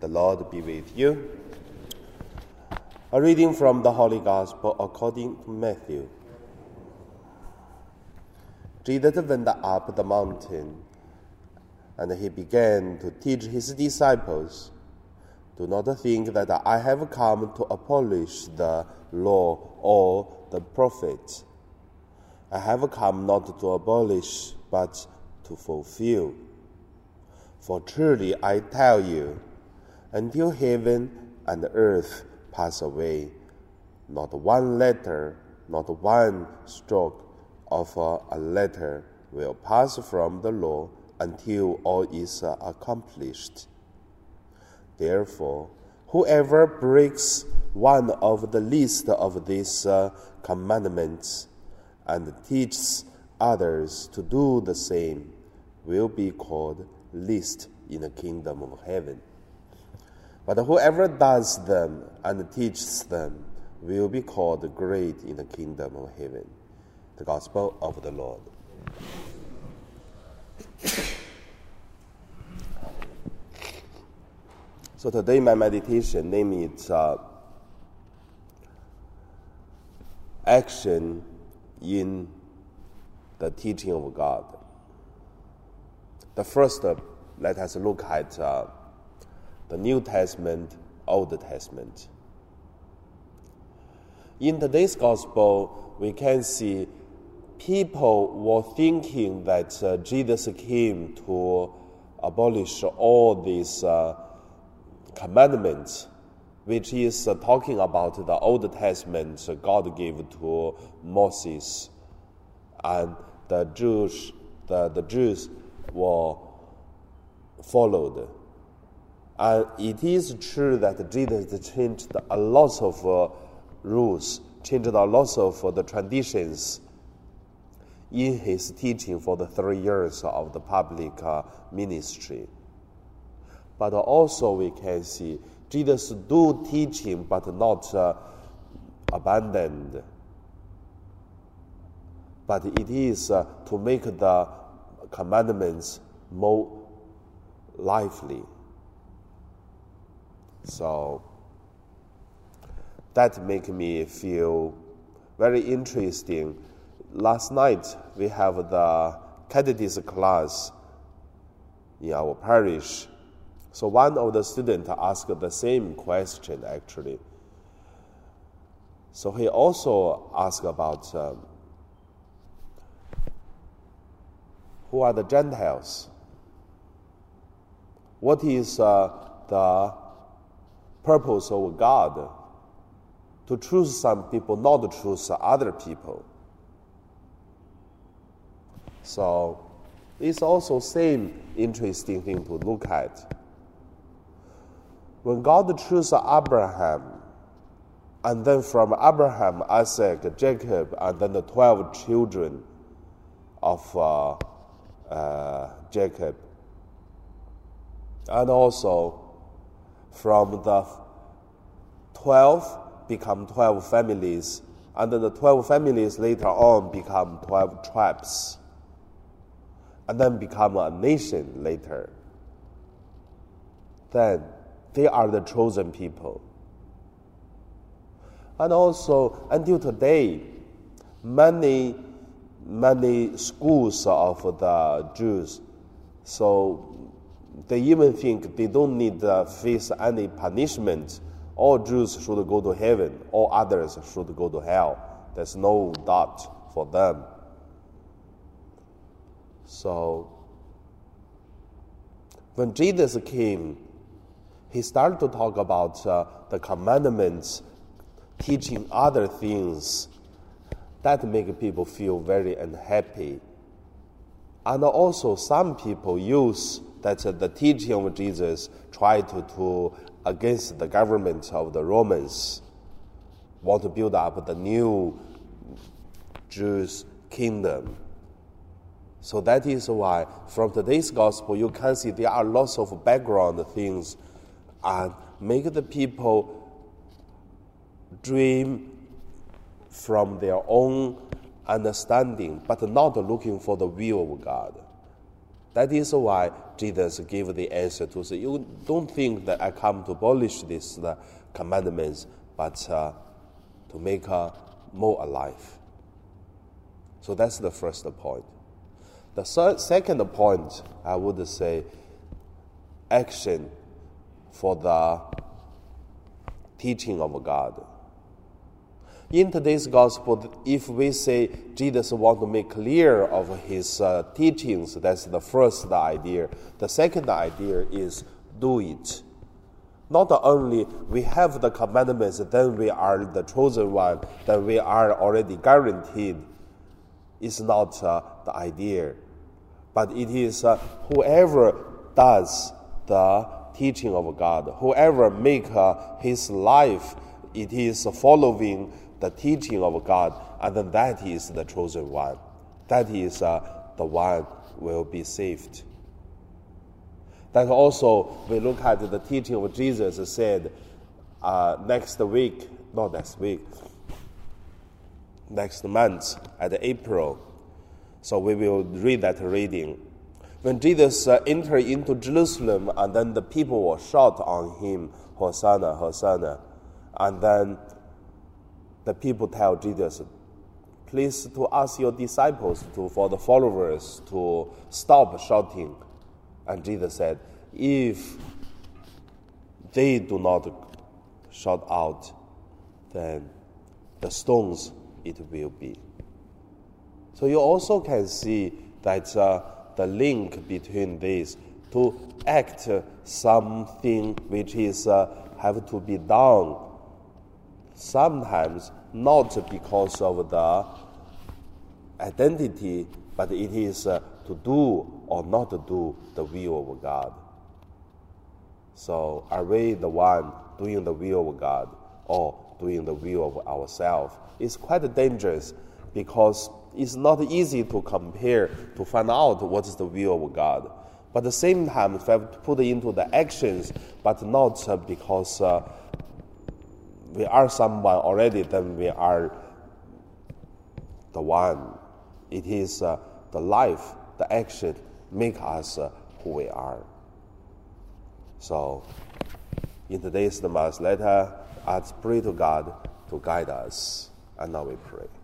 The Lord be with you. A reading from the Holy Gospel according to Matthew. Jesus went up the mountain, and he began to teach his disciples Do not think that I have come to abolish the law or the prophets. I have come not to abolish, but to fulfill. For truly I tell you, until heaven and earth pass away, not one letter, not one stroke of a letter will pass from the law until all is accomplished. Therefore, whoever breaks one of the least of these uh, commandments and teaches others to do the same will be called least in the kingdom of heaven. But whoever does them and teaches them will be called great in the kingdom of heaven. The Gospel of the Lord. So today my meditation name is uh, action in the teaching of God. The first, uh, let us look at uh, the New Testament, Old Testament. In today's gospel, we can see people were thinking that uh, Jesus came to abolish all these uh, commandments, which is uh, talking about the Old Testament God gave to Moses, and the Jews, the, the Jews were followed. And it is true that Jesus changed a lot of uh, rules, changed a lot of uh, the traditions in his teaching for the three years of the public uh, ministry. But also we can see Jesus do teaching, but not uh, abandoned. But it is uh, to make the commandments more lively. So that make me feel very interesting. Last night we have the catechism class in our parish. So one of the students asked the same question actually. So he also asked about um, who are the Gentiles? What is uh, the purpose of God to choose some people, not to choose other people? So it's also same interesting thing to look at. When God chose Abraham, and then from Abraham, Isaac, Jacob, and then the twelve children of uh, uh, Jacob, and also from the 12 become 12 families, and the 12 families later on become 12 tribes, and then become a nation later. Then they are the chosen people. And also, until today, many, many schools of the Jews, so they even think they don't need to face any punishment. All Jews should go to heaven, all others should go to hell. There's no doubt for them. So, when Jesus came, he started to talk about uh, the commandments, teaching other things that make people feel very unhappy. And also, some people use that the teaching of Jesus tried to, to against the government of the Romans, want to build up the new Jewish kingdom. So that is why from today's gospel you can see there are lots of background things and make the people dream from their own understanding, but not looking for the will of God. That is why Jesus gave the answer to say, You don't think that I come to abolish these uh, commandments, but uh, to make her more alive. So that's the first point. The third, second point, I would say, action for the teaching of God. In today's gospel, if we say Jesus want to make clear of his uh, teachings, that's the first idea. The second idea is do it. Not only we have the commandments, then we are the chosen one, then we are already guaranteed. It's not uh, the idea, but it is uh, whoever does the teaching of God, whoever make uh, his life, it is following the teaching of God, and then that is the chosen one. That is uh, the one will be saved. That also, we look at the teaching of Jesus said uh, next week, not next week, next month at April. So we will read that reading. When Jesus uh, entered into Jerusalem, and then the people were shout on him, Hosanna, Hosanna. And then the people tell Jesus, please to ask your disciples to, for the followers to stop shouting. And Jesus said, if they do not shout out, then the stones it will be. So you also can see that uh, the link between these to act something which is uh, have to be done sometimes not because of the identity, but it is uh, to do or not to do the will of God. So, are we the one doing the will of God or doing the will of ourselves? It's quite dangerous because it's not easy to compare to find out what is the will of God. But at the same time, have to put into the actions, but not uh, because uh, we are someone already, then we are the one. It is uh, the life, the action make us uh, who we are. So, in today's Mass, let us pray to God to guide us. And now we pray.